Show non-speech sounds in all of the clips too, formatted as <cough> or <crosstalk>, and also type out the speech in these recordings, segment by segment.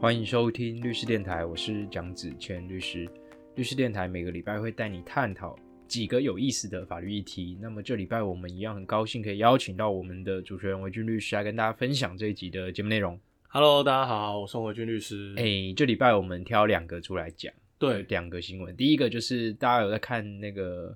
欢迎收听律师电台，我是蒋子谦律师。律师电台每个礼拜会带你探讨几个有意思的法律议题。那么这礼拜我们一样很高兴可以邀请到我们的主持人维俊律师来跟大家分享这一集的节目内容。Hello，大家好，我是维俊律师。哎、这礼拜我们挑两个出来讲，对，两个新闻。第一个就是大家有在看那个，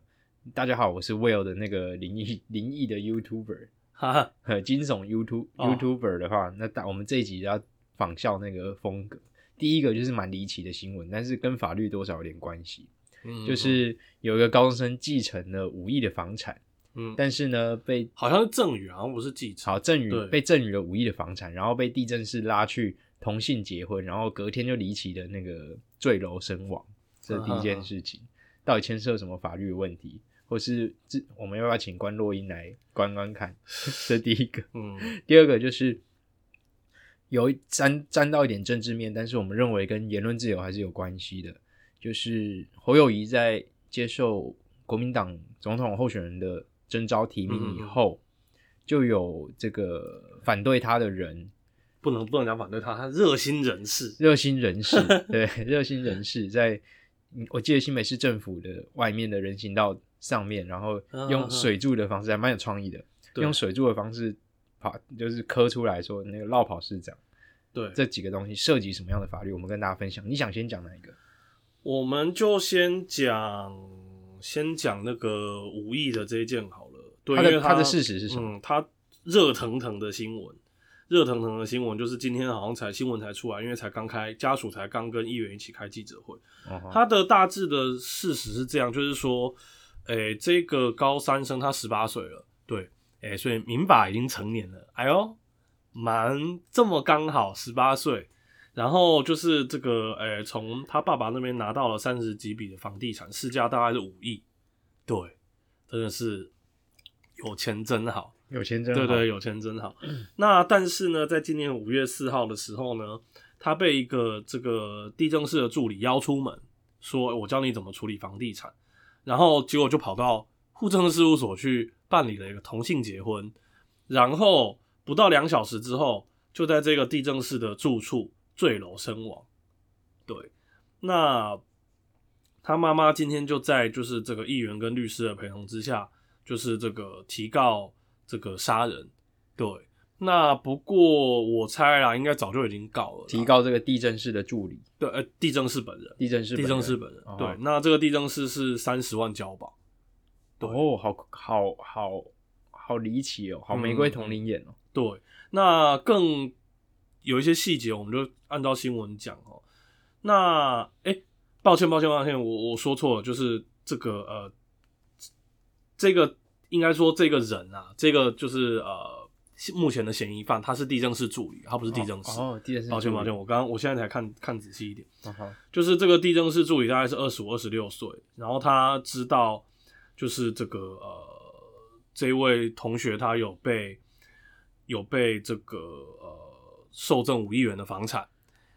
大家好，我是 Will 的那个灵异灵异的 YouTuber，哈哈，呃，<laughs> 惊悚 YouTube、哦。YouTuber 的话，那大我们这一集要仿效那个风格。第一个就是蛮离奇的新闻，但是跟法律多少有点关系，嗯就是有一个高中生继承了五亿的房产，嗯，但是呢被好像是赠与，好像不是继承。好赠予对。被赠予了五亿的房产，然后被地震室拉去同性结婚，然后隔天就离奇的那个坠楼身亡，这是第一件事情。到底牵涉什么法律的问题，或是这我们要不要请关洛英来观观看？<laughs> 这第一个。嗯第二个就是有沾沾到一点政治面，但是我们认为跟言论自由还是有关系的。就是侯友谊在接受国民党总统候选人的征召提名以后，就有这个反对他的人，不能不能讲反对他，他热心人士。热心人士，<laughs> 对热心人士在，嗯我记得新北市政府的外面的人行道上面，然后用水柱的方式，还蛮有创意的，用水柱的方式跑，就是磕出来说那个绕跑市长对，这几个东西涉及什么样的法律，我们跟大家分享。你想先讲哪一个？我们就先讲先讲那个无意的这一件好了。对，因为它的它的事实是什么？嗯，他热腾腾的新闻，热腾腾的新闻就是今天好像才新闻才出来，因为才刚开，家属才刚跟议员一起开记者会。他的大致的事实是这样，就是说，诶、这个高三生他十八岁了，对，诶、所以民法已经成年了，哎呦，蛮这么刚好十八岁，然后就是这个，诶、从他爸爸那边拿到了三十几笔的房地产，市价大概是五亿，对，真的是有钱真好。有钱真好对对，有钱真好。<clears throat> 那但是呢，在今年五月四号的时候呢，他被一个这个地政室的助理邀出门，说我教你怎么处理房地产，然后结果就跑到户政事务所去办理了一个同性结婚，然后不到两小时之后，就在这个地政士的住处坠楼身亡。对，那他妈妈今天就在就是这个议员跟律师的陪同之下，就是这个提告这个杀人。对，那不过我猜啦，应该早就已经告了，提告这个地震室的助理，对，呃，地震室本人，地震室地震室本人，哦。对，那这个地震室是三十万交保，对哦，好好好好离奇哦，好玫瑰同龄眼哦。对，那更有一些细节，我们就按照新闻讲哦。那哎、诶抱歉，抱歉，抱歉，我我说错了，就是这个呃，这个应该说这个人啊，这个就是呃目前的嫌疑犯，他是地政士助理，他不是地政士。哦，地震室。抱歉，抱歉，。我刚刚我现在才看看仔细一点。就是这个地政士助理大概是二十五、二十六岁，然后他知道就是这个呃这位同学他有被有被这个呃受赠五亿元的房产，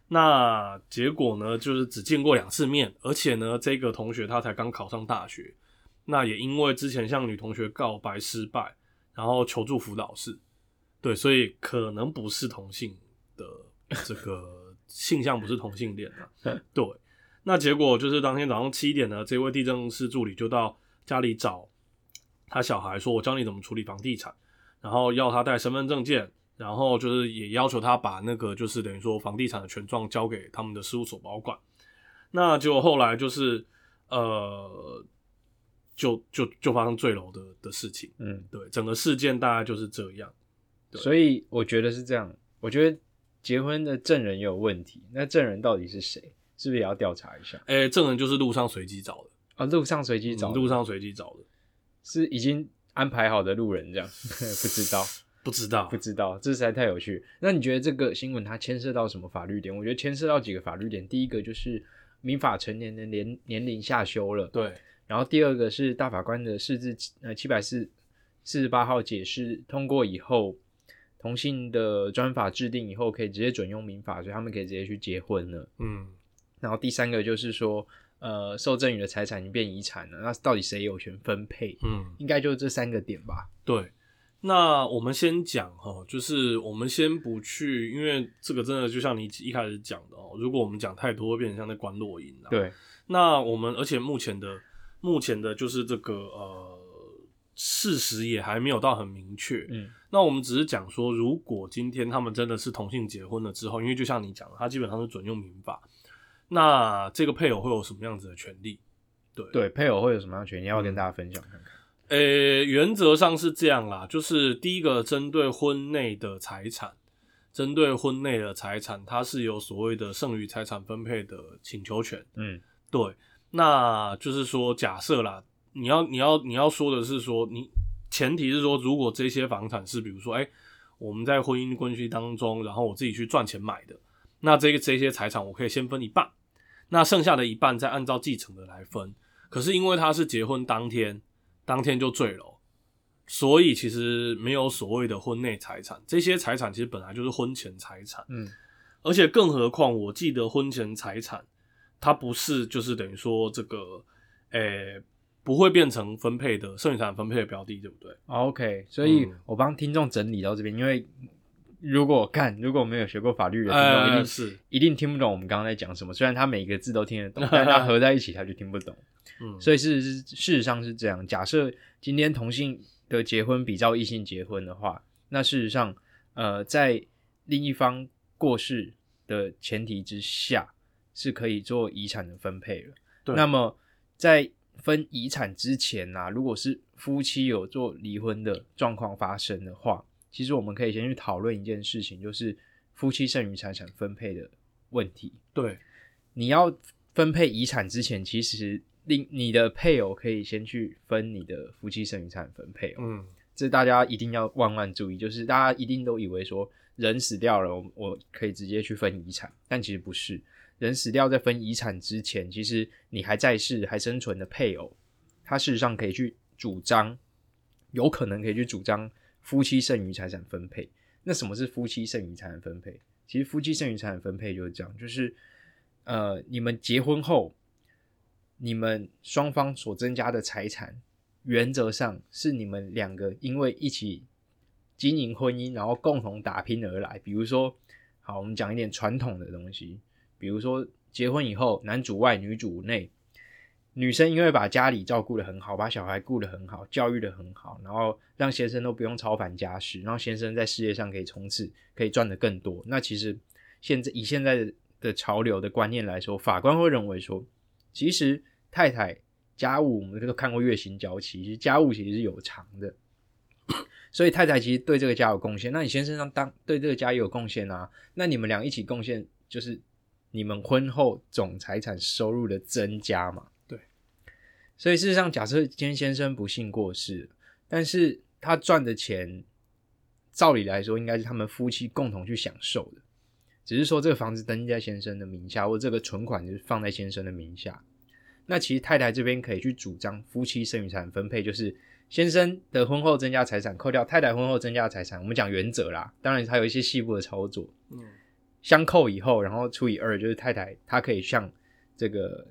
那结果呢就是只见过两次面，而且呢这个同学他才刚考上大学，那也因为之前向女同学告白失败，然后求助辅导室，对，所以可能不是同性的这个 <laughs> 性向不是同性恋啊。对，那结果就是当天早上七点呢，这位地政师助理就到家里找他小孩，说我教你怎么处理房地产，然后要他带身份证件，然后就是也要求他把那个就是等于说房地产的权状交给他们的事务所保管。那结果后来就是呃，就就就发生坠楼的的事情。嗯，对，整个事件大概就是这样。对所以我觉得是这样。我觉得结婚的证人也有问题，那证人到底是谁？是不是也要调查一下？哎、证人就是路上随机找的，啊，路上随机找路上随机找的，是已经安排好的路人这样，<laughs> 不知道。<laughs> 不知道不知道，这实在太有趣。那你觉得这个新闻它牵涉到什么法律点？我觉得牵涉到几个法律点。第一个就是民法成年的年年龄下修了，对，然后第二个是大法官的释字呃七百四四十八号解释通过以后，同性的专法制定以后可以直接准用民法，所以他们可以直接去结婚了。嗯，然后第三个就是说，呃，受赠与的财产已经变遗产了，那到底谁有权分配？嗯，应该就是这三个点吧。对。那我们先讲哈，就是我们先不去，因为这个真的就像你一开始讲的哦，如果我们讲太多，会变成像在关落音了。对，那我们而且目前的目前的就是这个呃事实也还没有到很明确。嗯，那我们只是讲说，如果今天他们真的是同性结婚了之后，因为就像你讲的，他基本上是准用民法，那这个配偶会有什么样子的权利？对对，配偶会有什么样的权利？要要跟大家分享看看？呃，原则上是这样啦，就是第一个针对婚内的财产，针对婚内的财产，它是有所谓的剩余财产分配的请求权。嗯，对，那就是说，假设啦，你要你要你要说的是说，你前提是说，如果这些房产是比如说，哎，我们在婚姻关系当中，然后我自己去赚钱买的，那这个这些财产我可以先分一半，那剩下的一半再按照继承的来分。可是因为他是结婚当天。当天就坠楼，所以其实没有所谓的婚内财产，这些财产其实本来就是婚前财产。嗯，而且更何况，我记得婚前财产它不是就是等于说这个，诶，不会变成分配的剩余财产分配的标的，对不对？OK，所以我帮听众整理到这边，因为如果看如果没有学过法律的听众，一定是一定听不懂我们刚刚在讲什么。虽然他每个字都听得懂，<laughs> 但他合在一起他就听不懂。嗯，所以事实事实上是这样。假设今天同性的结婚比照异性结婚的话，那事实上，呃，在另一方过世的前提之下，是可以做遗产的分配了。对。那么在分遗产之前啊，如果是夫妻有做离婚的状况发生的话，其实我们可以先去讨论一件事情，就是夫妻剩余财产分配的问题。对。你要分配遗产之前，其实。另你的配偶可以先去分你的夫妻剩余财产分配哦，嗯，这大家一定要万万注意，就是大家一定都以为说人死掉了，我我可以直接去分遗产，但其实不是，人死掉在分遗产之前，其实你还在世还生存的配偶，他事实上可以去主张，有可能可以去主张夫妻剩余财产分配。那什么是夫妻剩余财产分配？其实夫妻剩余财产分配就是这样，就是呃，你们结婚后。你们双方所增加的财产，原则上是你们两个因为一起经营婚姻，然后共同打拼而来。比如说，好，我们讲一点传统的东西，比如说结婚以后，男主外女主内，女生因为把家里照顾的很好，把小孩顾得很好，教育的很好，然后让先生都不用操烦家事，然后先生在事业上可以冲刺，可以赚得更多。那其实现在以现在的潮流的观念来说，法官会认为说，其实。太太家务，我们都看过《月薪娇妻》，其实家务其实是有偿的，所以太太其实对这个家有贡献。那你先生当对这个家也有贡献啊？那你们俩一起贡献，就是你们婚后总财产收入的增加嘛？对。所以事实上，假设今天先生不幸过世，但是他赚的钱，照理来说应该是他们夫妻共同去享受的，只是说这个房子登记在先生的名下，或这个存款就是放在先生的名下。那其实太太这边可以去主张夫妻剩余财产分配，就是先生的婚后增加财产扣掉太太婚后增加的财产，我们讲原则啦，当然还有一些细部的操作，嗯，相扣以后，然后除以二，就是太太她可以向这个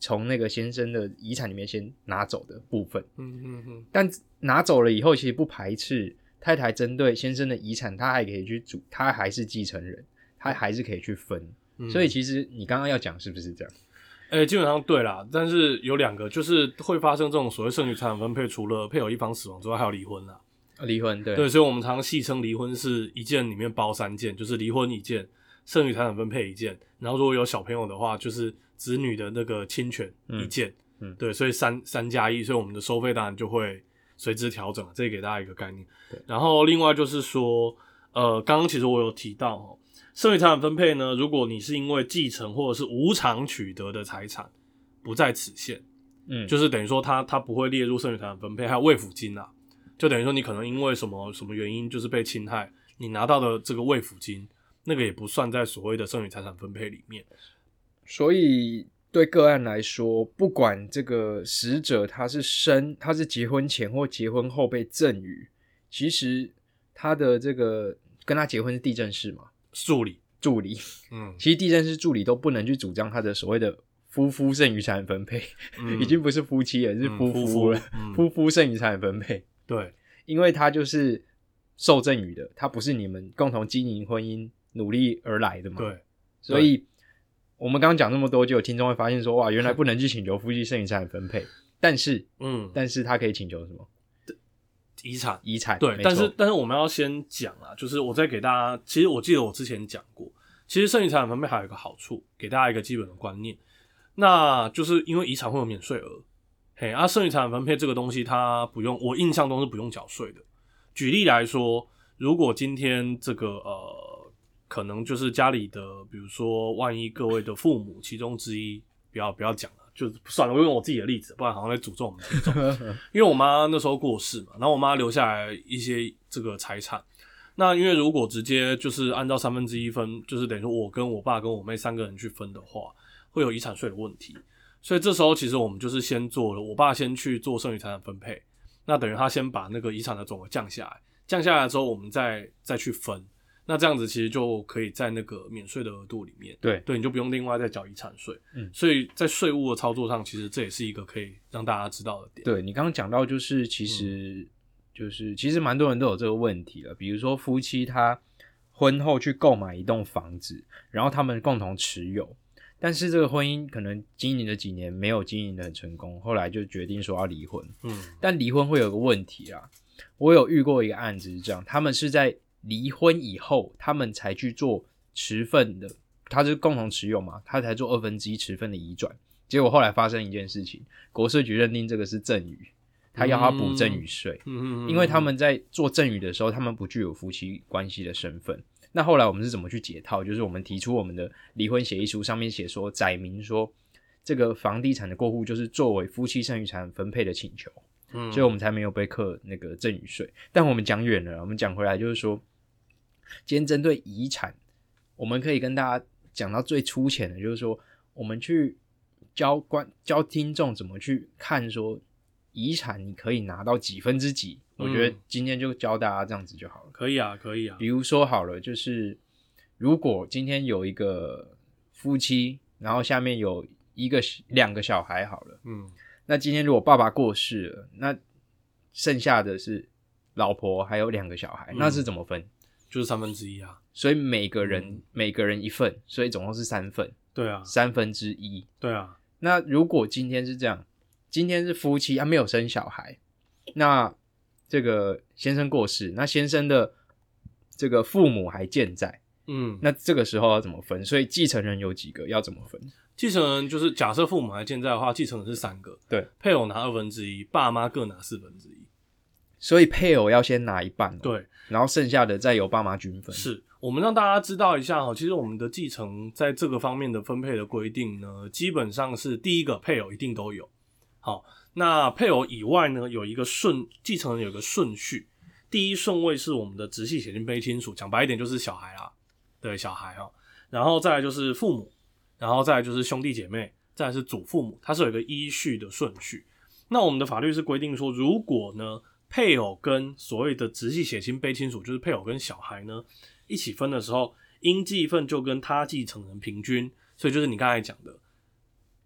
从那个先生的遗产里面先拿走的部分，嗯嗯嗯，但拿走了以后，其实不排斥太太针对先生的遗产，她还可以去主，她还是继承人，她还是可以去分，所以其实你刚刚要讲是不是这样？哎，基本上对啦，但是有两个，就是会发生这种所谓剩余财产分配，除了配偶一方死亡之外，还有离婚啦。离婚，对对，所以我们常戏称离婚是一件里面包三件，就是离婚一件，剩余财产分配一件，然后如果有小朋友的话，就是子女的那个侵权一件。嗯，对，所以三三加一，所以我们的收费当然就会随之调整。这给大家一个概念。对，然后另外就是说，呃，刚刚其实我有提到哦。剩余财产分配呢？如果你是因为继承或者是无偿取得的财产不在此限，嗯，就是等于说它它不会列入剩余财产分配，还有慰抚金啊，就等于说你可能因为什么什么原因就是被侵害，你拿到的这个慰抚金，那个也不算在所谓的剩余财产分配里面。所以对个案来说，不管这个死者他是生他是结婚前或结婚后被赠与，其实他的这个跟他结婚是地震式嘛。助理，助理，嗯，其实地震师助理都不能去主张他的所谓的夫妇剩余财产分配，已经不是夫妻了，是夫妇了，夫妇剩余财产分配，对，因为他就是受赠予的，他不是你们共同经营婚姻努力而来的嘛？对，所以我们刚刚讲那么多，就有听众会发现说，哇，原来 <laughs> 不能去请求夫妻剩余财产分配，但是，嗯，但是他可以请求什么遗产。遗产？对，但是但是我们要先讲啊，就是我再给大家，其实我记得我之前讲过，其实剩余财产分配还有一个好处，给大家一个基本的观念，那就是因为遗产会有免税额，嘿，啊，剩余财产分配这个东西它不用，我印象中是不用缴税的。举例来说，如果今天这个呃，可能就是家里的，比如说万一各位的父母其中之一，不要不要讲了，就算了，我用我自己的例子，不然好像在诅咒我们听众。<laughs> 因为我妈那时候过世嘛，然后我妈留下来一些这个财产。那因为如果直接就是按照三分之一分，就是等于说我跟我爸跟我妹三个人去分的话，会有遗产税的问题。所以这时候其实我们就是先做了，我爸先去做剩余财产分配，那等于他先把那个遗产的总额降下来，降下来之后我们再再去分，那这样子其实就可以在那个免税的额度里面。对对，你就不用另外再缴遗产税。嗯所以在税务的操作上，其实这也是一个可以让大家知道的点。对你刚刚讲到，就是其嗯实、就是其实蛮多人都有这个问题了，比如说夫妻他婚后去购买一栋房子，然后他们共同持有，但是这个婚姻可能经营了几年没有经营的很成功，后来就决定说要离婚。嗯但离婚会有个问题啊，我有遇过一个案子是这样，他们是在离婚以后，他们才去做持份的，他是共同持有嘛，他才做二分之一持份的移转，结果后来发生一件事情，国税局认定这个是赠与，他要他补赠与税，嗯嗯，因为他们在做赠与的时候，他们不具有夫妻关系的身份。那后来我们是怎么去解套？就是我们提出我们的离婚协议书上面写说，载明说这个房地产的过户就是作为夫妻剩余财产分配的请求，嗯，所以我们才没有被课那个赠与税。但我们讲远了，我们讲回来就是说，今天针对遗产，我们可以跟大家讲到最粗浅的，就是说我们去教观教听众怎么去看说遗产你可以拿到几分之几。我觉得嗯今天就教大家这样子就好了。可以啊，可以啊比，如说好了，就是如果今天有一个夫妻，然后下面有一个两个小孩好了。嗯那今天如果爸爸过世了，那剩下的是老婆还有两个小孩，嗯那是怎么分？就是三分之一啊，所以每个人、嗯每个人一份，所以总共是三份，对啊，三分之一。对啊，那如果今天是这样，今天是夫妻啊没有生小孩，那这个先生过世，那先生的这个父母还健在，嗯，那这个时候要怎么分？所以继承人有几个要怎么分？继承人就是假设父母还健在的话，继承人是三个，对，配偶拿二分之一，爸妈各拿四分之一，所以配偶要先拿一半、哦，，对，然后剩下的再由爸妈均分。是我们让大家知道一下哈，其实我们的继承在这个方面的分配的规定呢，基本上是第一个配偶一定都有，好，那配偶以外呢，有一个顺继承人有一个顺序，第一顺位是我们的直系血亲非亲属，讲白一点就是小孩啦，对，小孩哈，然后再来就是父母，然后再来就是兄弟姐妹，再来是祖父母，它是有一个依序的顺序。那我们的法律是规定说，如果呢配偶跟所谓的直系血亲卑亲属，就是配偶跟小孩呢一起分的时候，应继分就跟他继承人平均，所以就是你刚才讲的，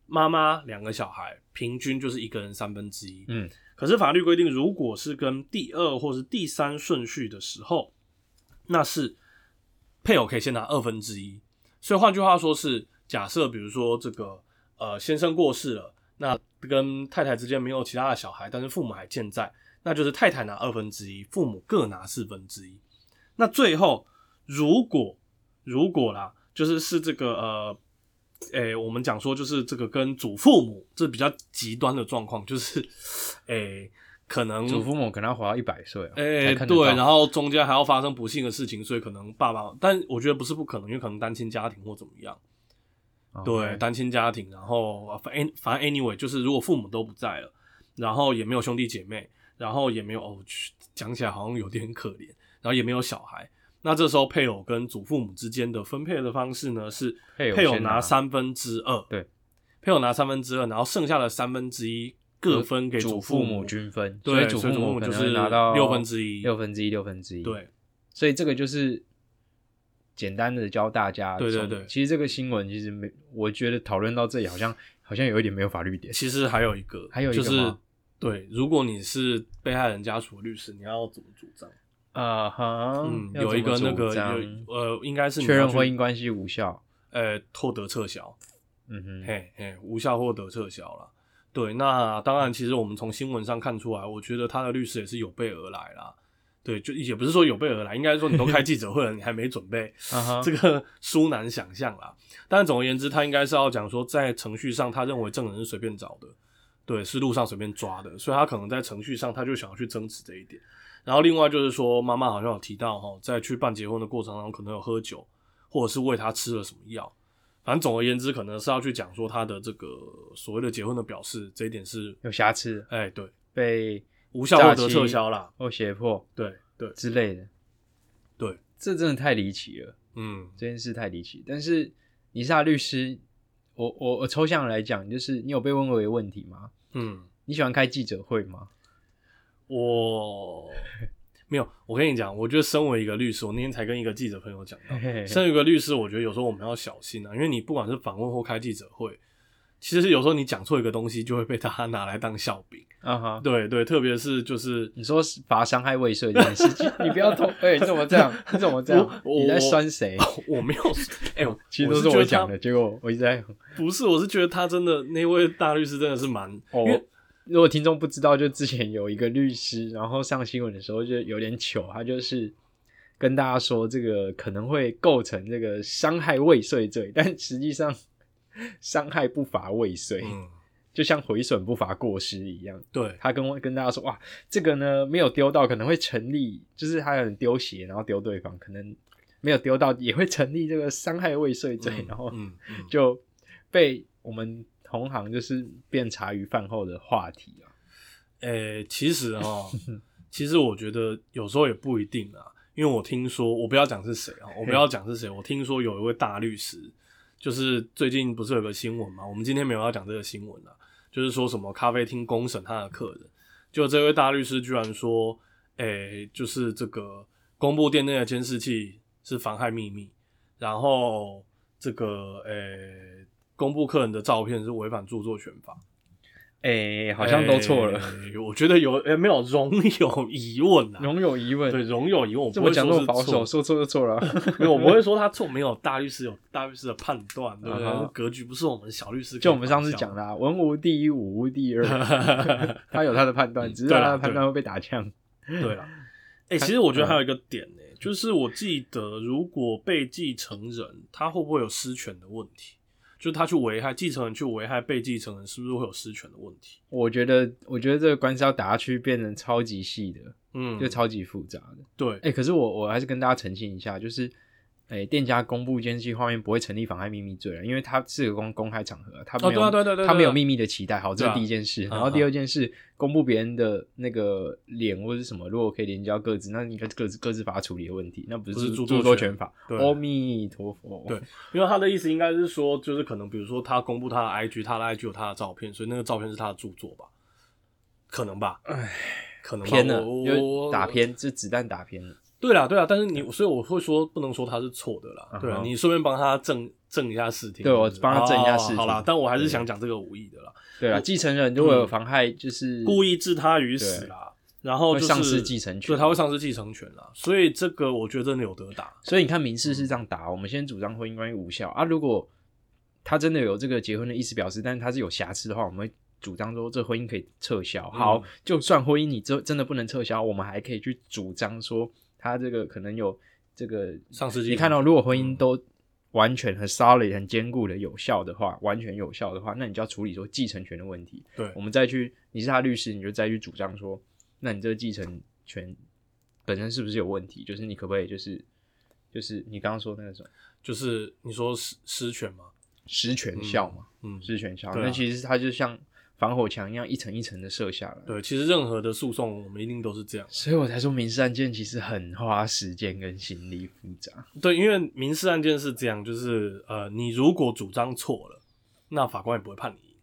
妈妈两个小孩平均就是一个人三分之一。嗯，可是法律规定，如果是跟第二或是第三顺序的时候，那是配偶可以先拿二分之一。所以换句话说是，假设比如说这个呃先生过世了，那跟太太之间没有其他的小孩，但是父母还健在，那就是太太拿二分之一，父母各拿四分之一。那最后如果如果啦，就是是这个呃。诶、我们讲说就是这个跟祖父母这比较极端的状况，就是诶、可能祖父母可能要活到一百岁啊，哎、才看得对，然后中间还要发生不幸的事情，所以可能爸爸，但我觉得不是不可能，因为可能单亲家庭或怎么样，哦对，单亲家庭，然后呃反反正 anyway，就是如果父母都不在了，然后也没有兄弟姐妹，然后也没有讲起来好像有点可怜，然后也没有小孩，那这时候配偶跟祖父母之间的分配的方式呢是配偶拿三分之二，对，配偶拿三分之二，然后剩下的三分之一各分给祖父母均分，对祖父母就是拿到六分之一六分之一，六分之一。，对。所以这个就是简单的教大家。对对对其实这个新闻其实没，我觉得讨论到这里好像好像有一点没有法律点。其实还有一个，还有一个就是吗对，如果你是被害人家属的律师，你要怎么主张？啊哈，嗯，有一个那个有呃，应该是你确认婚姻关系无效。呃获得撤销，嗯哼，嘿嘿，无效获得撤销了。对，那当然，其实我们从新闻上看出来，我觉得他的律师也是有备而来啦。对，就也不是说有备而来，应该是说你都开记者会了，你还没准备，<laughs> 这个殊难想象啦。但总而言之，他应该是要讲说，在程序上，他认为证人是随便找的，对，是路上随便抓的，所以他可能在程序上，他就想要去争执这一点。然后另外就是说，妈妈好像有提到哈，在去办结婚的过程当中，可能有喝酒，或者是喂他吃了什么药。反正总而言之，可能是要去讲说他的这个所谓的结婚的表示，这一点是，有瑕疵，哎，对，被无效获得撤销啦。或胁迫对对之类的，对，这真的太离奇了，嗯这件事太离奇。但是你是他律师，我我我抽象来讲，就是你有被问过一个问题吗？嗯。你喜欢开记者会吗？我没有，我跟你讲，我觉得身为一个律师，我那天才跟一个记者朋友讲到，身为一个律师，我觉得有时候我们要小心啊，因为你不管是访问或开记者会，其实有时候你讲错一个东西，就会被大家拿来当笑柄。<laughs> 啊哈，对对，特别是就是你说是罚伤害未遂这件事情，你不要偷，哎、你怎么这样？<laughs> 你怎么这样？你在酸谁？我 <laughs> 没有，哎、我其实都是我讲的，结果我一直在。不是，我是觉得他真的那位大律师真的是蛮，哦因为，如果听众不知道，就之前有一个律师，然后上新闻的时候就有点糗，他就是跟大家说这个可能会构成这个伤害未遂罪，但实际上 <laughs> 伤害不乏未遂，嗯，就像毁损不乏过失一样。对，他跟我跟大家说，哇，这个呢没有丢到可能会成立，就是他有人丢鞋然后丢对方，可能没有丢到也会成立这个伤害未遂罪，嗯然后就被我们同行就是变茶余饭后的话题啊。诶、其实哈，<laughs> 其实我觉得有时候也不一定啊，因为我听说，我不要讲是谁啊，我不要讲是谁，我听说有一位大律师，就是最近不是有个新闻嘛，我们今天没有要讲这个新闻啊，就是说什么咖啡厅公审他的客人，就这位大律师居然说，诶、就是这个公布店内的监视器是妨害秘密，然后这个诶、公布客人的照片是违反著作权法。哎、好像都错了，欸我觉得有诶、没有容有疑问啊，容有疑问。对，容有疑问。我这么讲这么保守，错说错就错了。<laughs> 没有，我不会说他错，没有大律师有大律师的判断，对不对？格局不是我们小律师可以就我们上次讲的、啊，文无第一，武无第二，<laughs> 他有他的判断，只是对啦他的判断会被打枪。对了，<laughs> 哎、其实我觉得还有一个点呢、就是我记得如果被继承人他会不会有私权的问题？就是他去危害继承人去危害被继承人，是不是会有失权的问题？我觉得，我觉得这个官司要打下去，变成超级细的，嗯，就超级复杂的。对，哎、可是我我还是跟大家澄清一下，就是，哎、店家公布监视器画面不会成立妨害秘密罪了，因为它是个公公开场合，他没哦，有、他没有秘密的期待。好，这是第一件事。嗯然后第二件事，公布别人的那个脸或者是什么，如果可以连接到各自，那应该是各自各自法处理的问题，那不不是著著作权作权法。阿弥陀佛。对因为他的意思应该是说，就是可能比如说他公布他的 IG，他的 IG 有他的照片，所以那个照片是他的著作吧？可能吧？哎，可能吧偏了，就是我打偏，这子弹打偏了。对啦，对啦，但是你所以我会说不能说他是错的啦，对啊，你顺便帮他正正一下视听，对我帮他正一下视听哦好啦，但我还是想讲这个无意的啦，对啊，继承人如果有妨害，就是故意置他于死啦，然后就是丧失继承权对，他会丧失继承权啦，所以这个我觉得真的有得打，所以你看民事是这样打，我们先主张婚姻关系无效啊。如果他真的有这个结婚的意思表示，但是他是有瑕疵的话，我们会主张说这婚姻可以撤销。好，就算婚姻你真真的不能撤销，我们还可以去主张说他这个可能有这个上世纪你看到，如果婚姻嗯。都完全很 solid、很坚固的有效的话，完全有效的话，那你就要处理说继承权的问题。对。我们再去，你是他律师，你就再去主张说，那你这个继承权本身是不是有问题？就是你可不可以就是就是你刚刚说那个什么？就是你说失失权嘛，实权效嘛，嗯，实权效，那其实它就像防火墙一样一层一层的设下来。对，其实任何的诉讼我们一定都是这样。所以我才说民事案件其实很花时间跟心力复杂。对，因为民事案件是这样，就是呃，你如果主张错了，那法官也不会判你赢。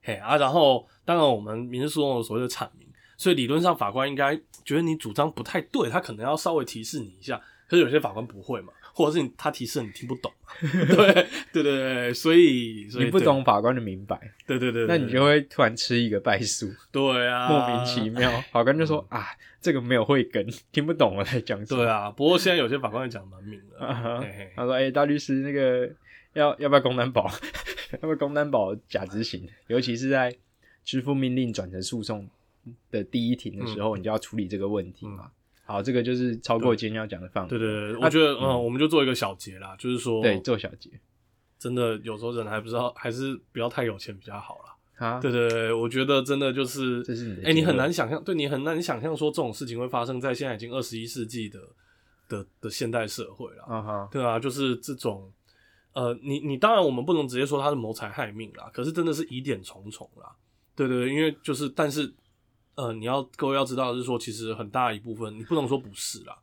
嘿啊，然后当然我们民事诉讼有所谓的阐明，所以理论上法官应该觉得你主张不太对，他可能要稍微提示你一下。可是有些法官不会嘛，或者是你他提示你听不懂。<laughs> 嘛，对对对对，所以所以你不懂法官的明白，对，对对对，那你就会突然吃一个败诉，对啊，莫名其妙。法官就说啊，这个没有慧根，听不懂我在讲什么。对啊，不过现在有些法官也讲得蛮明的，<laughs> 他说：“哎、大律师，那个要要不要公担保？要不要公 <laughs> 担保假执行？尤其是在支付命令转成诉讼的第一庭的时候，你就要处理这个问题嘛。好，这个就是超过今天要讲的范围。对对对，我觉得嗯，我们就做一个小结啦，就是说，对，做小结真的有时候人还不知道，还是不要太有钱比较好啦。啊。对对对，我觉得真的就是，这是你的哎、你很难想象，对你很难想象说这种事情会发生在现在已经二十一世纪的的的现代社会了。啊哈，对啊，就是这种，呃，你你当然我们不能直接说他是谋财害命啦，可是真的是疑点重重啦。对对对，因为就是，但是，呃，你要各位要知道的是说，其实很大一部分，你不能说不是啦，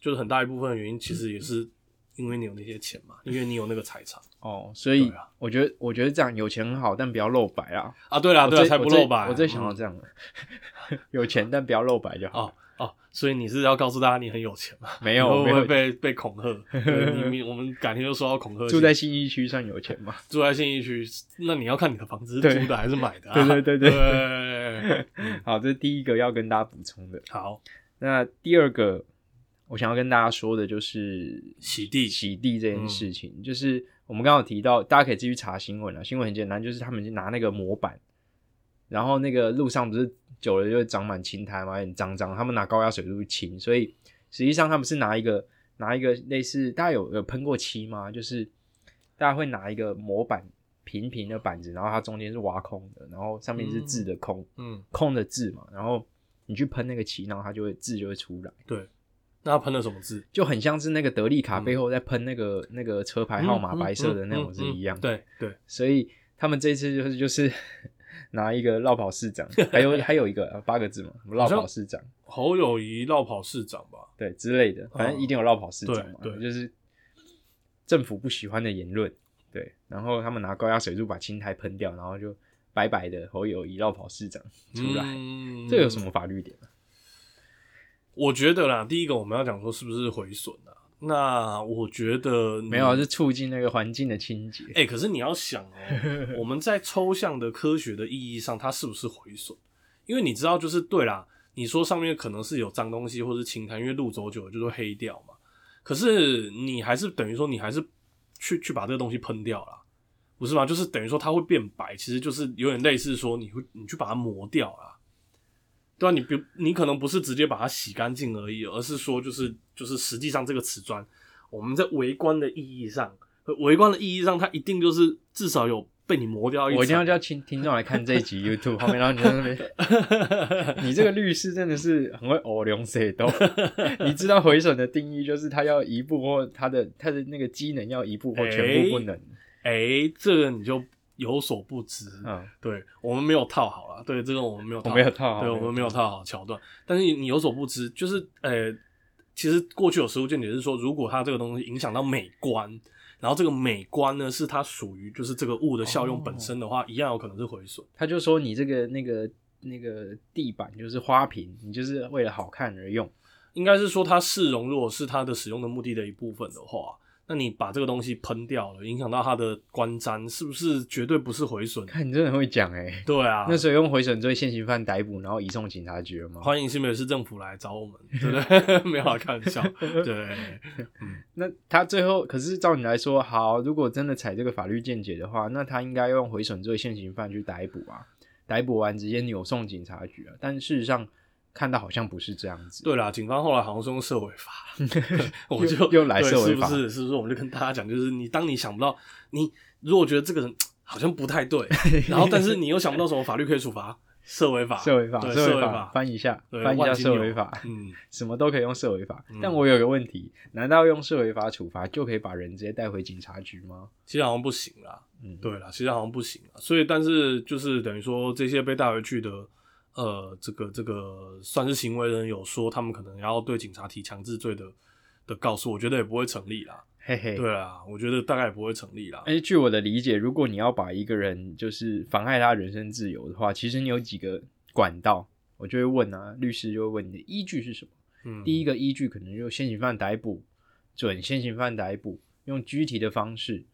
就是很大一部分的原因，其实也是因为你有那些钱嘛，因为你有那个财产哦，所以我觉得，我觉得这样有钱很好，但不要露白啊。啊。对啦，对啦，才不露白。我最想要嗯这样的，<laughs> 有钱但不要露白就好。哦哦，所以你是要告诉大家你很有钱吗？没有你 <laughs> 会不会被被恐吓？你你我们改天就说到恐吓。<laughs> 住在信义区算有钱吗？<laughs> 住在信义区，那你要看你的房子是租的还是买的、啊。对对对好，这是第一个要跟大家补充的。好，那第二个，我想要跟大家说的就是洗地洗地这件事情，就是我们刚刚有提到，大家可以继续查新闻啊。新闻很简单，就是他们就拿那个模板，然后那个路上不是久了就会长满青苔嘛，很脏脏，他们拿高压水路去清，所以实际上他们是拿一个拿一个类似，大家有有喷过漆吗？就是大家会拿一个模板。平平的板子，然后它中间是挖空的，然后上面是字的空，嗯，空的字嘛，然后你去喷那个漆，然后它就会字就会出来，对。那他喷了什么字？就很像是那个德利卡背后在喷那个、那个车牌号码嗯白色的那种嗯是一样。嗯对对，所以他们这次就是就是拿一个绕跑市长，还有 <laughs> 还有一个呃八个字嘛，什么绕跑市长侯友谊绕跑市长吧？对之类的，反正一定有绕跑市长嘛，对对就是政府不喜欢的言论，对，然后他们拿高压水柱把青苔喷掉，然后就白白的侯友谊绕跑市长出来，嗯这有什么？法律点啊？我觉得啦，第一个我们要讲说是不是毁损啊？那我觉得没有啊，是促进那个环境的清洁。哎、可是你要想哦，<laughs> 我们在抽象的科学的意义上，它是不是毁损？因为你知道，就是对啦，你说上面可能是有脏东西或是青苔，因为路走久了就会黑掉嘛。可是你还是等于说，你还是去去把这个东西喷掉啦，不是吗？就是等于说它会变白，其实就是有点类似说你会你去把它磨掉啦。对啊，你比你可能不是直接把它洗干净而已，而是说就是就是实际上这个瓷砖，我们在围观的意义上，围观的意义上，它一定就是至少有被你磨掉一层。我一定要叫听听众来看这一集 YouTube 后面，然后你在那边，<laughs> 你这个律师真的是很会偶龙谁都，你知道毁损的定义就是他要一步或他的他的那个机能要一步或全部不能，哎、这个你就有所不知。嗯，对我们没有套好了，对这个我们没有套好，我没有套好对我们没有套好桥段。但是你有所不知，就是呃，其实过去有实务见解是说，如果它这个东西影响到美观，然后这个美观呢是它属于就是这个物的效用本身的话，一样有可能是毁损。他就说你这个那个那个地板就是花瓶，你就是为了好看而用，应该是说它市容如果是它的使用的目的的一部分的话，那你把这个东西喷掉了，影响到它的观瞻，是不是绝对不是毁损？看你真的很会讲哎、对啊，那所以用毁损罪现行犯逮捕，然后移送警察局了吗？欢迎新北市政府来找我们，<laughs> 对不对？没有啦，开玩笑，对，那他最后可是照你来说，好，如果真的采这个法律见解的话，那他应该用毁损罪现行犯去逮捕啊，逮捕完直接扭送警察局啊。但事实上看到好像不是这样子，对啦，警方后来好像是用社会法，<laughs> 我就又又来社会法是不是？是不是？我们就跟大家讲，就是你当你想不到，你如果觉得这个人 <tsk> 好像不太对，<laughs> 然后但是你又想不到什么法律可以处罚，社会法，社会法，社会法翻一下，对翻一下社会法，嗯，<laughs> 什么都可以用社会法。嗯但我有个问题，难道用社会法处罚就可以把人直接带回警察局吗？其实好像不行啦，嗯，对啦，其实好像不行啦。所以，但是就是等于说，这些被带回去的，呃，这个这个算是行为人有说，他们可能要对警察提强制罪的的告诉，我觉得也不会成立啦。嘿嘿。对啊，我觉得大概也不会成立啦。而且据我的理解，如果你要把一个人就是妨碍他人身自由的话，其实你有几个管道，我就会问啊，律师就会问你的依据是什么。嗯，第一个依据可能就现行犯逮捕，准现行犯逮捕，用拘提的方式，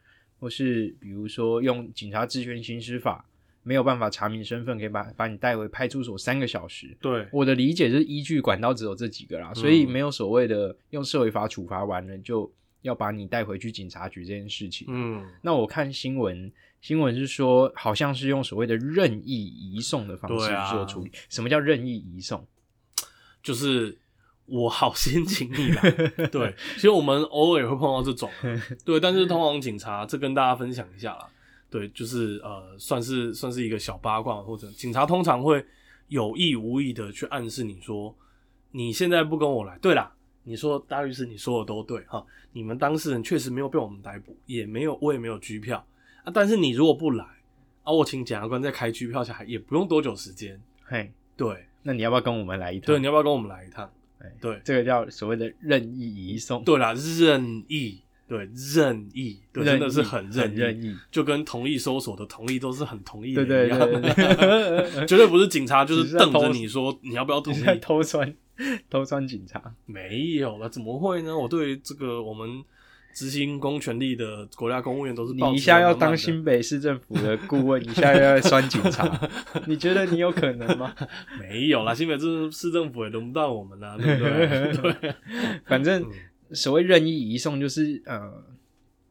或是比如说用警察职权行使法，没有办法查明身份，可以把把你带回派出所三个小时。对，我的理解是依据管道只有这几个啦，所以没有所谓的用社会法处罚完了就要把你带回去警察局这件事情。嗯，那我看新闻，新闻是说好像是用所谓的任意移送的方式做处理。什么叫任意移送？就是我好心请你来。<laughs> 对，其实我们偶尔也会碰到这种，对，但是通常警察这跟大家分享一下啦。对，就是呃，算是算是一个小八卦，或者警察通常会有意无意的去暗示你说，你现在不跟我来，对啦，你说大律师你说的都对哈，你们当事人确实没有被我们逮捕，也没有我也没有拘票啊，但是你如果不来啊，我请检察官再开拘票下来，也不用多久时间，嘿，对那你要不要跟我们来一趟？对，你要不要跟我们来一趟？哎对这个叫所谓的任意移送，对啦，任意，对任意，对，真的是很很任任意。就跟同意搜索的同意都是很同意的一样，对对 <laughs> 绝对不是警察就是瞪着你说你要不要同意，偷穿偷穿警察，没有了，怎么会呢？我对这个我们执行公权力的国家公务员都是你一下要当新北市政府的顾问，一下又要酸警察，你觉得你有可能吗？没有啦，新北市市政府也轮不到我们啦，对不对？<laughs> 对，反正嗯所谓任意移送，就是呃，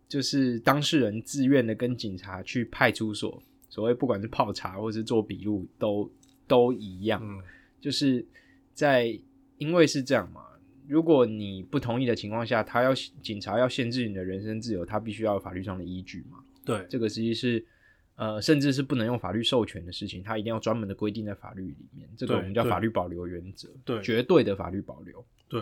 就是当事人自愿的跟警察去派出所，所谓不管是泡茶或是做笔录，都都一样，嗯，就是在因为是这样嘛。如果你不同意的情况下，他要警察要限制你的人身自由，他必须要有法律上的依据嘛。对，这个实际是呃，甚至是不能用法律授权的事情，他一定要专门的规定在法律里面。这个我们叫法律保留原则，对绝对的法律保留。对，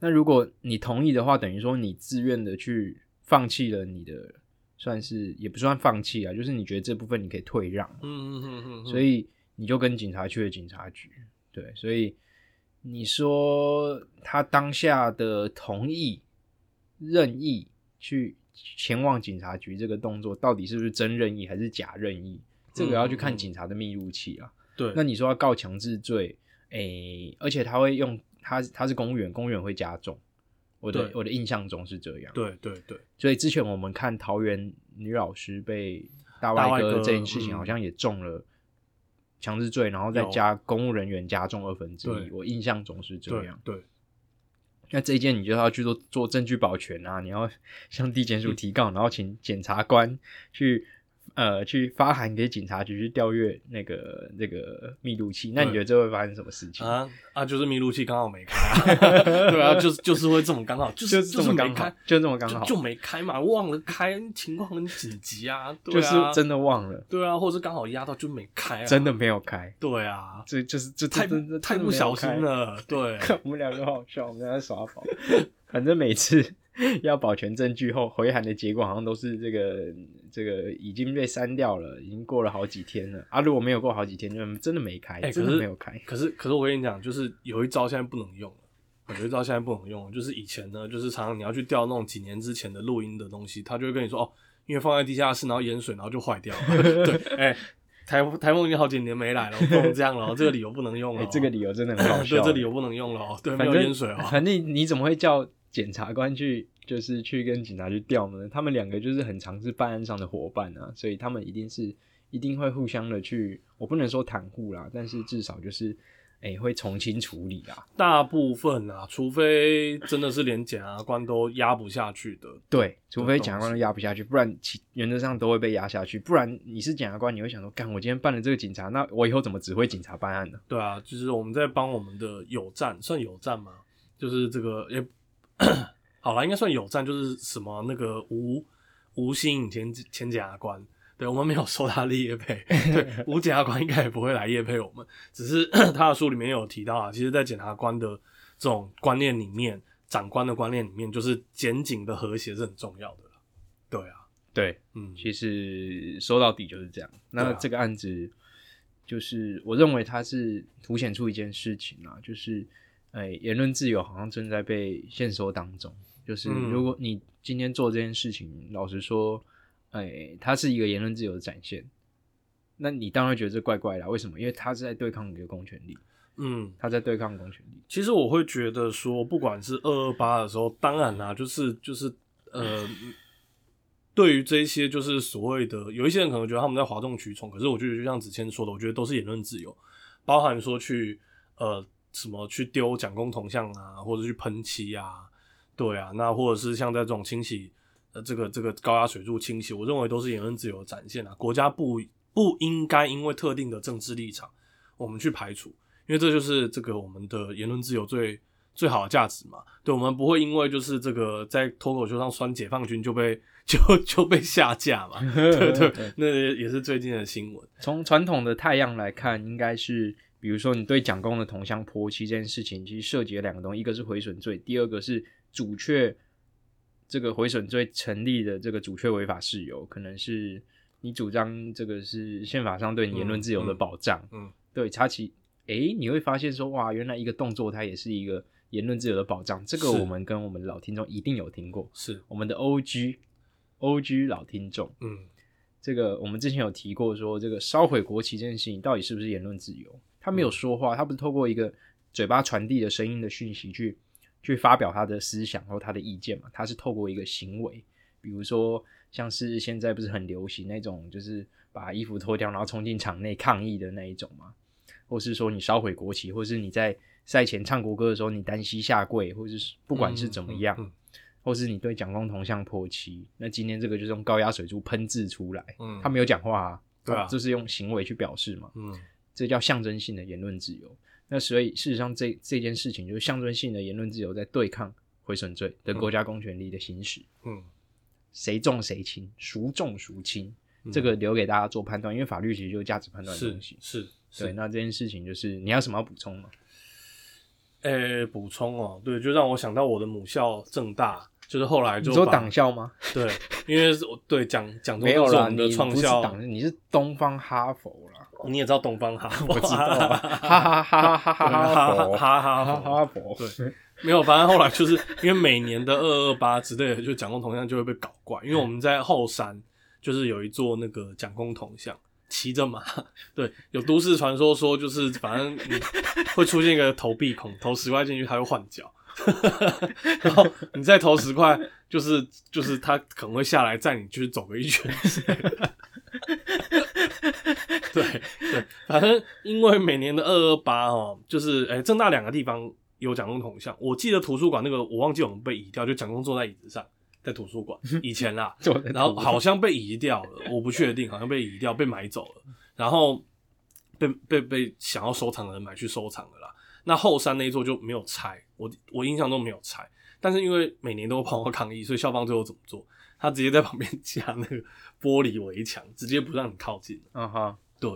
那如果你同意的话，等于说你自愿的去放弃了你的，算是也不算放弃啊，就是你觉得这部分你可以退让，嗯嗯嗯嗯，所以你就跟警察去了警察局。对，所以你说他当下的同意、任意去前往警察局这个动作，到底是不是真任意还是假任意？这个要去看警察的密录器啊。对，那你说要告强制罪，诶、而且他会用他他是公务员，公务员会加重。我的我的印象中是这样，对对对，所以之前我们看桃园女老师被大外哥这件事情，嗯好像也中了强制罪，然后再加公务人员加重二分之一。我印象中是这样。对对，那这一件你就要去做做证据保全啊，你要向地检署提告，然后请检察官去呃去发函给警察局去调阅那个那个密录器。那你觉得这会发生什么事情？啊啊，就是密录器刚好没开啊，<laughs> 对啊，就是就是会这么刚好，就是就是这么刚好就这么刚好，就就没开嘛，忘了开，情况很紧急啊，对就是啊，真的忘了，对啊，或者是刚好压到就没开啊，真的没有开，对啊，这就是这太真的太不小心。了，对，<laughs> 我们两个好好笑，我们俩在耍宝。反正每次 <laughs> 要保全证据后，回函的结果好像都是这个这个已经被删掉了，已经过了好几天了啊。如果没有过好几天，就真的没开，可是的没有开。可是可是我跟你讲，就是有一招现在不能用了。有一招现在不能用，就是以前呢，就是常常你要去调那种几年之前的录音的东西，他就会跟你说哦，因为放在地下室，然后淹水，然后就坏掉了。<laughs> 对，哎、台台风已经好几年没来了，不能这样了哦，这个理由不能用了 <laughs> 哎、哦、这个理由真的很好笑。对，这理由不能用了哦，对，没有淹水哦。反正你怎么会叫检察官去，就是去跟警察去调呢？他们两个就是很常是办案上的伙伴啊，所以他们一定是一定会互相的去，我不能说袒护啦，但是至少就是哎、会从轻处理啊。大部分啊，除非真的是连检察官都压不下去的，对，除非检察官都压不下去，不然其原则上都会被压下去。不然你是检察官，你会想说，干我今天办了这个警察，那我以后怎么指挥警察办案呢？对啊，就是我们在帮我们的友站，算友站吗？就是这个也 <clears throat> 好了，应该算有赞，就是什么那个吴吴新颖前前检察官，对我们没有收他的业配，<laughs> 对吴检察官应该也不会来业配我们，只是 <clears throat> 他的书里面有提到啊，其实，在检察官的这种观念里面，长官的观念里面，就是检警的和谐是很重要的啦。对啊，对，嗯，其实说到底就是这样。那这个案子，就是我认为它是凸显出一件事情啊，就是，哎、言论自由好像正在被限缩当中。就是嗯如果你今天做这件事情，老实说，哎、它是一个言论自由的展现，那你当然会觉得这怪怪的啊、为什么？因为它是在对抗你的公权力。嗯，他在对抗公权力。其实我会觉得说，不管是二二八的时候，当然啦、就是就是呃，对于这些就是所谓的，有一些人可能觉得他们在哗众取宠，可是我觉得就像子谦说的，我觉得都是言论自由，包含说去呃什么去丢蒋公铜像啊，或者去喷漆啊，对啊，那或者是像在这种清洗呃这个这个高压水柱清洗，我认为都是言论自由的展现啊，国家不不应该因为特定的政治立场，我们去排除。因为这就是这个我们的言论自由最最好的价值嘛。对，我们不会因为就是这个在脱口秀上酸解放军就被 <laughs> 就就被下架嘛。<laughs> 对对，那也是最近的新闻。从传统的太阳来看，应该是比如说你对蒋公的同乡泼漆这件事情，其实涉及了两个东西，一个是毁损罪，第二个是主确这个毁损罪成立的这个主确违法事由，可能是你主张这个是宪法上对你言论自由的保障。嗯嗯对，插其诶，你会发现说哇，原来一个动作它也是一个言论自由的保障，这个我们跟我们老听众一定有听过，是，我们的 OG OG 老听众。嗯这个我们之前有提过，说这个烧毁国旗这件事情到底是不是言论自由？他没有说话，他不是透过一个嘴巴传递的声音的讯息去去发表他的思想或他的意见嘛？他是透过一个行为，比如说像是现在不是很流行那种，就是把衣服脱掉然后冲进场内抗议的那一种嘛，或是说你烧毁国旗，或是你在赛前唱国歌的时候你单膝下跪，或者是不管是怎么样。嗯或是你对蒋公铜像泼漆，那今天这个就是用高压水柱喷制出来，嗯他没有讲话啊，对啊就是用行为去表示嘛，嗯这叫象征性的言论自由。那所以事实上这这件事情就是象征性的言论自由在对抗毁损罪的国家公权力的行使，嗯，谁重谁轻，孰重孰轻，嗯这个留给大家做判断，因为法律其实就是价值判断的东西。是对，那这件事情就是你要什么要补充吗？呃，补充哦，对，就让我想到我的母校正大，就是后来就你说党校吗？对，因为对讲讲中没有啦，是我们的你不是创校，党，你是东方哈佛啦。你也知道东方哈 <laughs> 佛，我知道啊，<laughs> 哈哈哈哈哈哈哈哈佛，哈哈哈佛哈，对没有，反正后来就是因为每年的二二八之类的，就蒋公铜像就会被搞怪，因为我们在后山就是有一座那个蒋公铜像，骑着马，对，有都市传说说就是反正你会出现一个投币孔，投十块进去它会换脚，然后你再投十块，就是就是他可能会下来载你就是走个一圈。<laughs> 对对，反正因为每年的二二八哦，就是诶、正大两个地方有蒋公铜像，我记得图书馆那个我忘记我们被移掉，就蒋公坐在椅子上，在图书馆 <laughs> 以前啦，<laughs> 然后好像被移掉了，我不确定，好像被移掉，被买走了，然后被被被想要收藏的人买去收藏了啦。那后山那一座就没有拆，我我印象中没有拆，但是因为每年都有跑到抗议，所以校方最后怎么做？他直接在旁边加那个玻璃围墙，直接不让你靠近。嗯哈，对，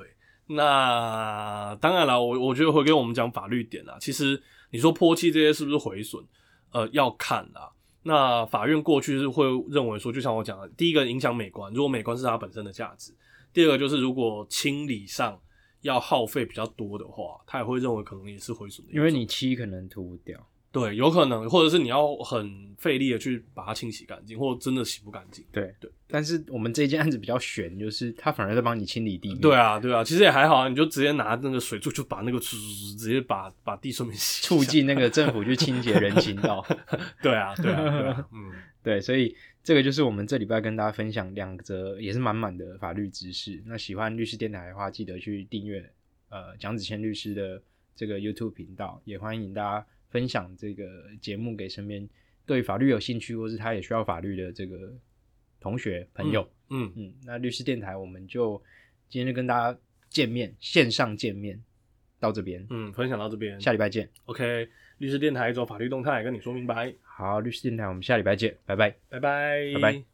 那当然了，我我觉得回给我们讲法律点啦。其实你说泼漆这些是不是毁损？呃，要看啦。那法院过去是会认为说，就像我讲的，第一个影响美观，如果美观是它本身的价值；第二个就是如果清理上要耗费比较多的话，他也会认为可能也是毁损的。因为你漆可能涂不掉，对，有可能，或者是你要很费力的去把它清洗干净，或者真的洗不干净。对对。但是我们这件案子比较悬，就是他反而在帮你清理地面，对啊，对啊，其实也还好啊，你就直接拿那个水柱，就把那个直直接把把地顺便洗。促进那个政府去清洁人行道。<laughs> 对啊，对啊，对啊，嗯，<laughs> 对，所以这个就是我们这礼拜跟大家分享两则也是满满的法律知识。那喜欢律师电台的话，记得去订阅呃蒋子谦律师的这个 YouTube 频道，也欢迎大家分享这个节目给身边对法律有兴趣或是他也需要法律的这个同学朋友。嗯，嗯，那律师电台我们就今天就跟大家见面，线上见面到这边，嗯，分享到这边下礼拜见。，OK，律师电台走法律动态跟你说明白，好，律师电台我们下礼拜见，拜拜。拜拜，拜拜。